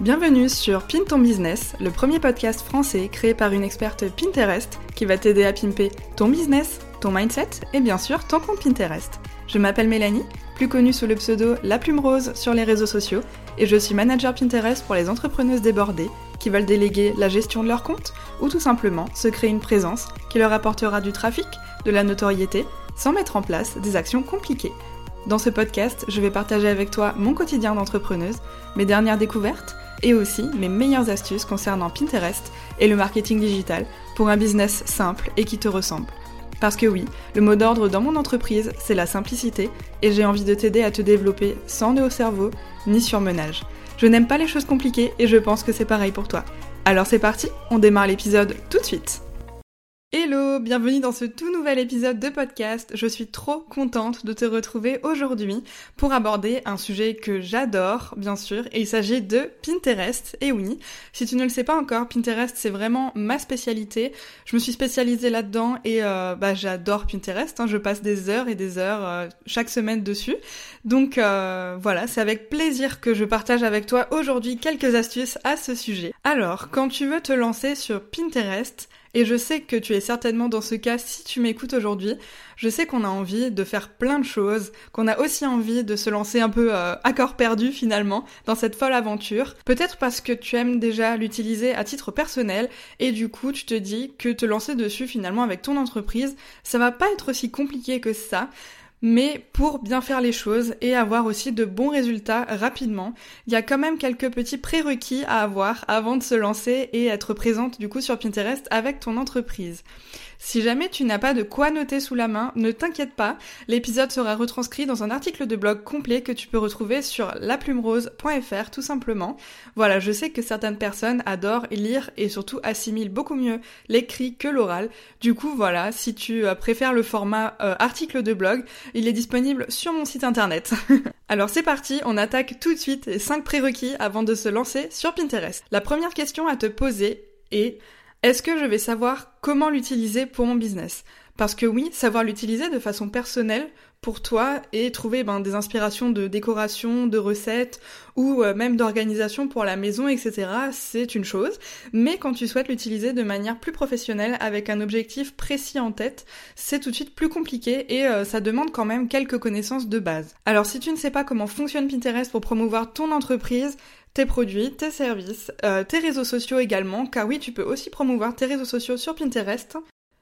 Bienvenue sur Pin ton business, le premier podcast français créé par une experte Pinterest qui va t'aider à pimper ton business, ton mindset et bien sûr ton compte Pinterest. Je m'appelle Mélanie, plus connue sous le pseudo La Plume Rose sur les réseaux sociaux, et je suis manager Pinterest pour les entrepreneuses débordées qui veulent déléguer la gestion de leur compte ou tout simplement se créer une présence qui leur apportera du trafic, de la notoriété, sans mettre en place des actions compliquées. Dans ce podcast, je vais partager avec toi mon quotidien d'entrepreneuse, mes dernières découvertes et aussi mes meilleures astuces concernant Pinterest et le marketing digital pour un business simple et qui te ressemble. Parce que oui, le mot d'ordre dans mon entreprise, c'est la simplicité et j'ai envie de t'aider à te développer sans nœud au cerveau ni surmenage. Je n'aime pas les choses compliquées et je pense que c'est pareil pour toi. Alors c'est parti, on démarre l'épisode tout de suite. Hello, bienvenue dans ce tout nouvel épisode de podcast. Je suis trop contente de te retrouver aujourd'hui pour aborder un sujet que j'adore, bien sûr, et il s'agit de Pinterest. Et oui, si tu ne le sais pas encore, Pinterest c'est vraiment ma spécialité. Je me suis spécialisée là-dedans et euh, bah, j'adore Pinterest. Hein. Je passe des heures et des heures euh, chaque semaine dessus. Donc euh, voilà, c'est avec plaisir que je partage avec toi aujourd'hui quelques astuces à ce sujet. Alors, quand tu veux te lancer sur Pinterest, et je sais que tu es certainement dans ce cas si tu m'écoutes aujourd'hui. Je sais qu'on a envie de faire plein de choses, qu'on a aussi envie de se lancer un peu euh, à corps perdu finalement dans cette folle aventure. Peut-être parce que tu aimes déjà l'utiliser à titre personnel et du coup tu te dis que te lancer dessus finalement avec ton entreprise, ça va pas être aussi compliqué que ça. Mais pour bien faire les choses et avoir aussi de bons résultats rapidement, il y a quand même quelques petits prérequis à avoir avant de se lancer et être présente du coup sur Pinterest avec ton entreprise. Si jamais tu n'as pas de quoi noter sous la main, ne t'inquiète pas, l'épisode sera retranscrit dans un article de blog complet que tu peux retrouver sur laplumerose.fr tout simplement. Voilà, je sais que certaines personnes adorent lire et surtout assimilent beaucoup mieux l'écrit que l'oral. Du coup, voilà, si tu euh, préfères le format euh, article de blog, il est disponible sur mon site internet. Alors c'est parti, on attaque tout de suite les 5 prérequis avant de se lancer sur Pinterest. La première question à te poser est est-ce que je vais savoir comment l'utiliser pour mon business? Parce que oui, savoir l'utiliser de façon personnelle pour toi et trouver ben, des inspirations de décoration, de recettes ou euh, même d'organisation pour la maison, etc., c'est une chose. Mais quand tu souhaites l'utiliser de manière plus professionnelle avec un objectif précis en tête, c'est tout de suite plus compliqué et euh, ça demande quand même quelques connaissances de base. Alors si tu ne sais pas comment fonctionne Pinterest pour promouvoir ton entreprise, tes produits, tes services, euh, tes réseaux sociaux également, car oui, tu peux aussi promouvoir tes réseaux sociaux sur Pinterest.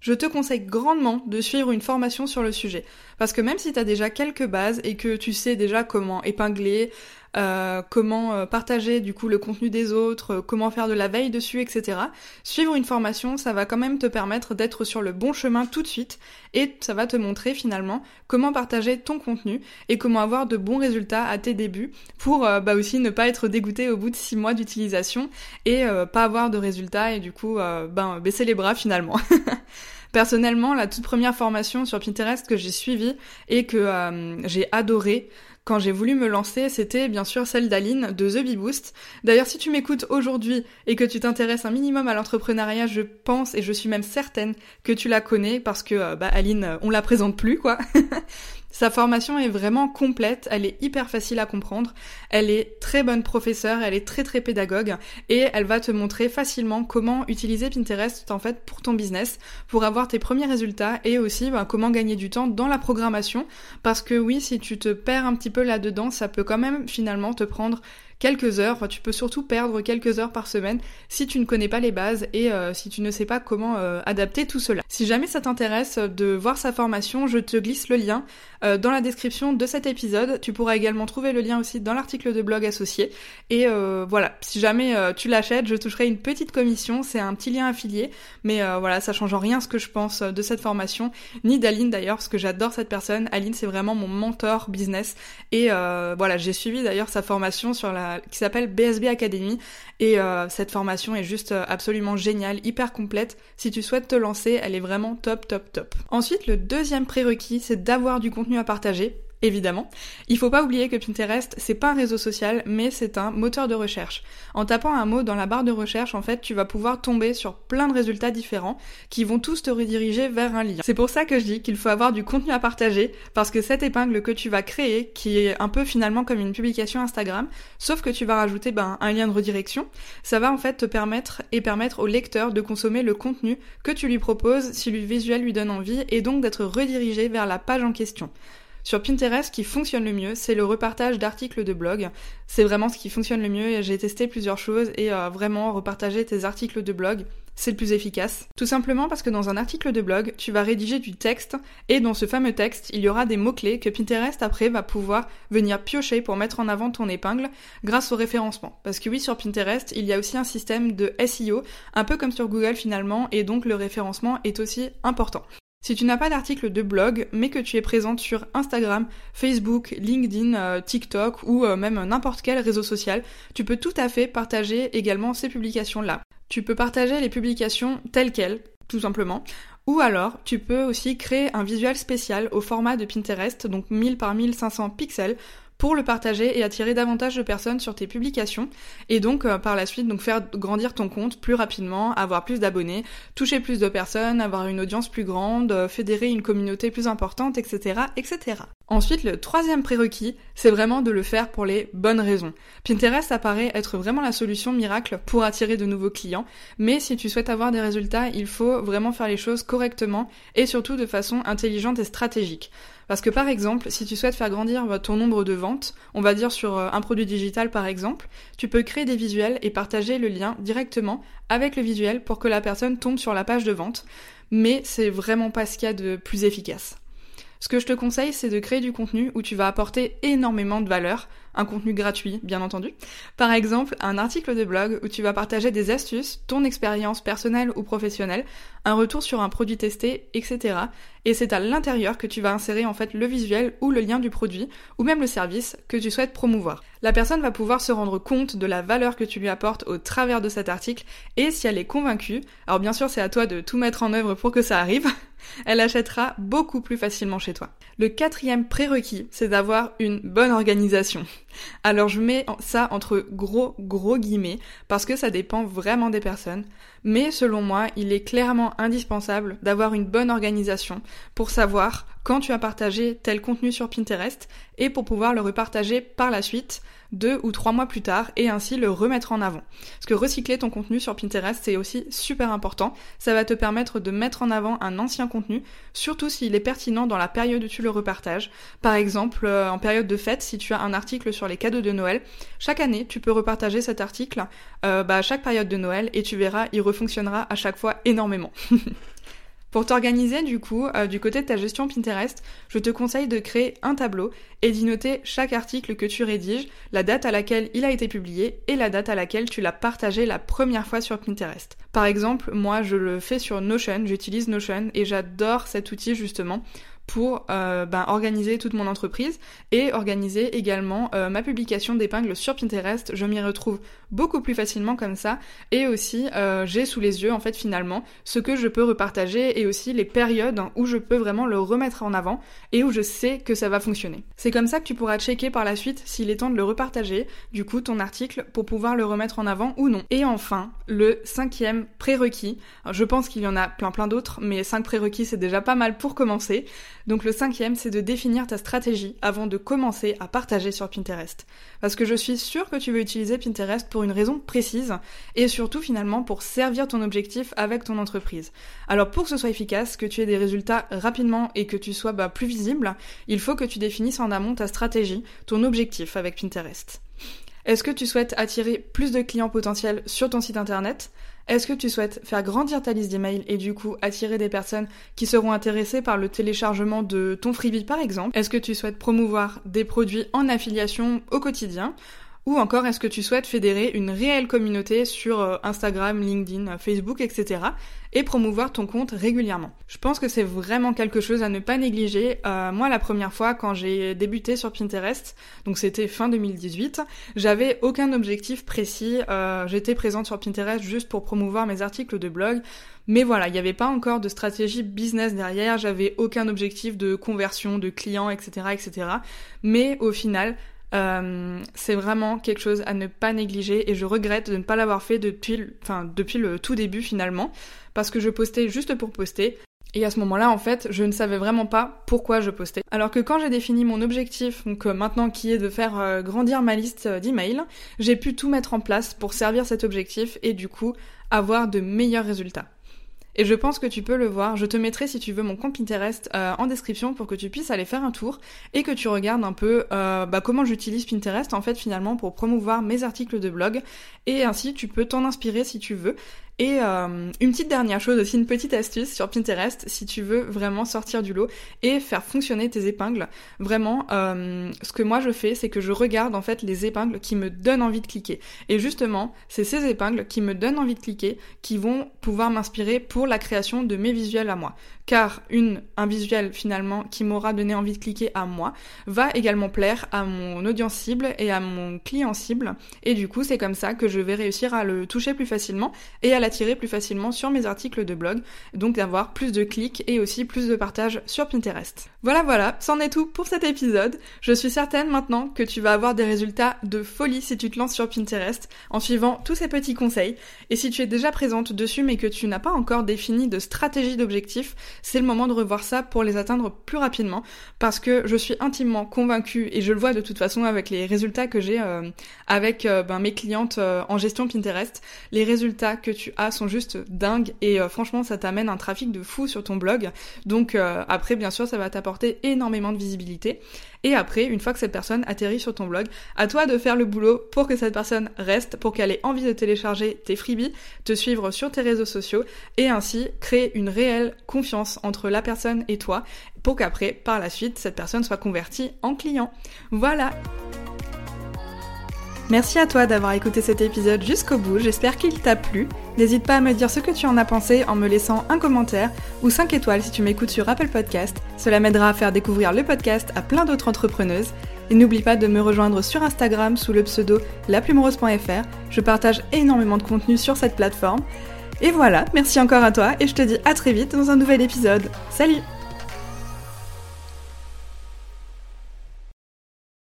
Je te conseille grandement de suivre une formation sur le sujet. Parce que même si tu as déjà quelques bases et que tu sais déjà comment épingler, euh, comment euh, partager du coup le contenu des autres, euh, comment faire de la veille dessus, etc. Suivre une formation, ça va quand même te permettre d'être sur le bon chemin tout de suite et ça va te montrer finalement comment partager ton contenu et comment avoir de bons résultats à tes débuts pour bah aussi ne pas être dégoûté au bout de six mois d'utilisation et pas avoir de résultats et du coup ben baisser les bras finalement. Personnellement, la toute première formation sur Pinterest que j'ai suivie et que j'ai adoré, quand j'ai voulu me lancer, c'était bien sûr celle d'Aline de The Bee Boost. D'ailleurs, si tu m'écoutes aujourd'hui et que tu t'intéresses un minimum à l'entrepreneuriat, je pense et je suis même certaine que tu la connais parce que euh, bah, Aline, euh, on la présente plus quoi. Sa formation est vraiment complète, elle est hyper facile à comprendre, elle est très bonne professeure, elle est très très pédagogue et elle va te montrer facilement comment utiliser Pinterest en fait pour ton business, pour avoir tes premiers résultats et aussi bah, comment gagner du temps dans la programmation parce que oui, si tu te perds un petit peu là-dedans, ça peut quand même finalement te prendre quelques heures. tu peux surtout perdre quelques heures par semaine si tu ne connais pas les bases et euh, si tu ne sais pas comment euh, adapter tout cela. Si jamais ça t'intéresse de voir sa formation, je te glisse le lien euh, dans la description de cet épisode. Tu pourras également trouver le lien aussi dans l'article de blog associé. Et voilà, si jamais tu l'achètes, je toucherai une petite commission. C'est un petit lien affilié, mais voilà, ça change en rien ce que je pense de cette formation, ni d'Aline d'ailleurs, parce que j'adore cette personne. Aline, c'est vraiment mon mentor business. Et voilà, j'ai suivi d'ailleurs sa formation sur la qui s'appelle BSB Academy et euh, cette formation est juste euh, absolument géniale, hyper complète. Si tu souhaites te lancer, elle est vraiment top top top. Ensuite, le deuxième prérequis, c'est d'avoir du contenu à partager évidemment. Il faut pas oublier que Pinterest, c'est pas un réseau social, mais c'est un moteur de recherche. En tapant un mot dans la barre de recherche, en fait, tu vas pouvoir tomber sur plein de résultats différents qui vont tous te rediriger vers un lien. C'est pour ça que je dis qu'il faut avoir du contenu à partager, parce que cette épingle que tu vas créer, qui est un peu finalement comme une publication Instagram, sauf que tu vas rajouter ben, un lien de redirection, ça va en fait te permettre et permettre au lecteur de consommer le contenu que tu lui proposes si le visuel lui donne envie et donc d'être redirigé vers la page en question. Sur Pinterest, ce qui fonctionne le mieux, c'est le repartage d'articles de blog. C'est vraiment ce qui fonctionne le mieux. J'ai testé plusieurs choses et euh, vraiment repartager tes articles de blog, c'est le plus efficace. Tout simplement parce que dans un article de blog, tu vas rédiger du texte et dans ce fameux texte, il y aura des mots-clés que Pinterest après va pouvoir venir piocher pour mettre en avant ton épingle grâce au référencement. Parce que oui, sur Pinterest, il y a aussi un système de SEO, un peu comme sur Google finalement, et donc le référencement est aussi important. Si tu n'as pas d'article de blog, mais que tu es présente sur Instagram, Facebook, LinkedIn, euh, TikTok ou euh, même n'importe quel réseau social, tu peux tout à fait partager également ces publications-là. Tu peux partager les publications telles quelles, tout simplement, ou alors tu peux aussi créer un visuel spécial au format de Pinterest, donc 1000 par 1500 pixels, pour le partager et attirer davantage de personnes sur tes publications et donc euh, par la suite donc faire grandir ton compte plus rapidement, avoir plus d'abonnés, toucher plus de personnes, avoir une audience plus grande, euh, fédérer une communauté plus importante, etc., etc. Ensuite, le troisième prérequis, c'est vraiment de le faire pour les bonnes raisons. Pinterest apparaît être vraiment la solution miracle pour attirer de nouveaux clients, mais si tu souhaites avoir des résultats, il faut vraiment faire les choses correctement et surtout de façon intelligente et stratégique. Parce que par exemple, si tu souhaites faire grandir ton nombre de ventes, on va dire sur euh, un produit digital par exemple, tu peux créer des visuels et partager le lien directement avec le visuel pour que la personne tombe sur la page de vente. Mais c'est vraiment pas ce qu'il y a de plus efficace. Ce que je te conseille, c'est de créer du contenu où tu vas apporter énormément de valeur, un contenu gratuit, bien entendu. Par exemple, un article de blog où tu vas partager des astuces, ton expérience personnelle ou professionnelle, un retour sur un produit testé, etc. Et c'est à l'intérieur que tu vas insérer en fait le visuel ou le lien du produit, ou même le service que tu souhaites promouvoir. La personne va pouvoir se rendre compte de la valeur que tu lui apportes au travers de cet article, et si elle est convaincue, alors bien sûr c'est à toi de tout mettre en œuvre pour que ça arrive, elle achètera beaucoup plus facilement chez toi. Le quatrième prérequis, c'est d'avoir une bonne organisation. Alors je mets ça entre gros gros guillemets parce que ça dépend vraiment des personnes, mais selon moi, il est clairement indispensable d'avoir une bonne organisation pour savoir quand tu as partagé tel contenu sur Pinterest et pour pouvoir le repartager par la suite deux ou trois mois plus tard et ainsi le remettre en avant. Parce que recycler ton contenu sur Pinterest, c'est aussi super important. Ça va te permettre de mettre en avant un ancien contenu, surtout s'il est pertinent dans la période où tu le repartages. Par exemple, euh, en période de fête, si tu as un article sur les cadeaux de Noël, chaque année, tu peux repartager cet article euh, bah, à chaque période de Noël et tu verras, il refonctionnera à chaque fois énormément. Pour t'organiser du coup, euh, du côté de ta gestion Pinterest, je te conseille de créer un tableau et d'y noter chaque article que tu rédiges, la date à laquelle il a été publié et la date à laquelle tu l'as partagé la première fois sur Pinterest. Par exemple, moi je le fais sur Notion, j'utilise Notion et j'adore cet outil justement pour euh, ben, organiser toute mon entreprise et organiser également euh, ma publication d'épingles sur Pinterest. Je m'y retrouve beaucoup plus facilement comme ça et aussi euh, j'ai sous les yeux en fait finalement ce que je peux repartager et aussi les périodes où je peux vraiment le remettre en avant et où je sais que ça va fonctionner. C'est comme ça que tu pourras checker par la suite s'il est temps de le repartager, du coup ton article pour pouvoir le remettre en avant ou non. Et enfin, le cinquième prérequis, je pense qu'il y en a plein plein d'autres, mais cinq prérequis c'est déjà pas mal pour commencer. Donc le cinquième, c'est de définir ta stratégie avant de commencer à partager sur Pinterest. Parce que je suis sûre que tu veux utiliser Pinterest pour une raison précise et surtout finalement pour servir ton objectif avec ton entreprise. Alors pour que ce soit efficace, que tu aies des résultats rapidement et que tu sois bah, plus visible, il faut que tu définisses en amont ta stratégie, ton objectif avec Pinterest. Est-ce que tu souhaites attirer plus de clients potentiels sur ton site internet? Est-ce que tu souhaites faire grandir ta liste d'emails et du coup attirer des personnes qui seront intéressées par le téléchargement de ton freebie par exemple? Est-ce que tu souhaites promouvoir des produits en affiliation au quotidien? Ou encore est-ce que tu souhaites fédérer une réelle communauté sur euh, Instagram, LinkedIn, Facebook, etc. et promouvoir ton compte régulièrement? Je pense que c'est vraiment quelque chose à ne pas négliger. Euh, moi, la première fois quand j'ai débuté sur Pinterest, donc c'était fin 2018, j'avais aucun objectif précis. Euh, j'étais présente sur Pinterest juste pour promouvoir mes articles de blog. Mais voilà, il n'y avait pas encore de stratégie business derrière, j'avais aucun objectif de conversion de clients, etc., etc. Mais au final, euh, c'est vraiment quelque chose à ne pas négliger et je regrette de ne pas l'avoir fait depuis, enfin, depuis le tout début finalement, parce que je postais juste pour poster. Et à ce moment-là, en fait, je ne savais vraiment pas pourquoi je postais. Alors que quand j'ai défini mon objectif, donc euh, maintenant qui est de faire euh, grandir ma liste d'emails, j'ai pu tout mettre en place pour servir cet objectif et du coup avoir de meilleurs résultats. Et je pense que tu peux le voir. Je te mettrai si tu veux mon compte Pinterest euh, en description pour que tu puisses aller faire un tour et que tu regardes un peu euh, bah, comment j'utilise Pinterest en fait finalement pour promouvoir mes articles de blog. Et ainsi tu peux t'en inspirer si tu veux. Et euh, une petite dernière chose aussi, une petite astuce sur Pinterest, si tu veux vraiment sortir du lot et faire fonctionner tes épingles. Vraiment, euh, ce que moi je fais, c'est que je regarde en fait les épingles qui me donnent envie de cliquer. Et justement, c'est ces épingles qui me donnent envie de cliquer qui vont pouvoir m'inspirer pour la création de mes visuels à moi. Car une, un visuel finalement qui m'aura donné envie de cliquer à moi va également plaire à mon audience cible et à mon client cible. Et du coup, c'est comme ça que je vais réussir à le toucher plus facilement et à la tirer plus facilement sur mes articles de blog, donc d'avoir plus de clics et aussi plus de partages sur Pinterest. Voilà voilà, c'en est tout pour cet épisode. Je suis certaine maintenant que tu vas avoir des résultats de folie si tu te lances sur Pinterest en suivant tous ces petits conseils. Et si tu es déjà présente dessus mais que tu n'as pas encore défini de stratégie d'objectif, c'est le moment de revoir ça pour les atteindre plus rapidement parce que je suis intimement convaincue et je le vois de toute façon avec les résultats que j'ai euh, avec euh, ben, mes clientes euh, en gestion Pinterest, les résultats que tu sont juste dingues et euh, franchement ça t'amène un trafic de fou sur ton blog. Donc euh, après bien sûr ça va t'apporter énormément de visibilité. Et après, une fois que cette personne atterrit sur ton blog, à toi de faire le boulot pour que cette personne reste, pour qu'elle ait envie de télécharger tes freebies, te suivre sur tes réseaux sociaux et ainsi créer une réelle confiance entre la personne et toi pour qu'après, par la suite, cette personne soit convertie en client. Voilà Merci à toi d'avoir écouté cet épisode jusqu'au bout, j'espère qu'il t'a plu. N'hésite pas à me dire ce que tu en as pensé en me laissant un commentaire ou 5 étoiles si tu m'écoutes sur Apple Podcast. Cela m'aidera à faire découvrir le podcast à plein d'autres entrepreneuses. Et n'oublie pas de me rejoindre sur Instagram sous le pseudo laplumerose.fr. Je partage énormément de contenu sur cette plateforme. Et voilà, merci encore à toi et je te dis à très vite dans un nouvel épisode. Salut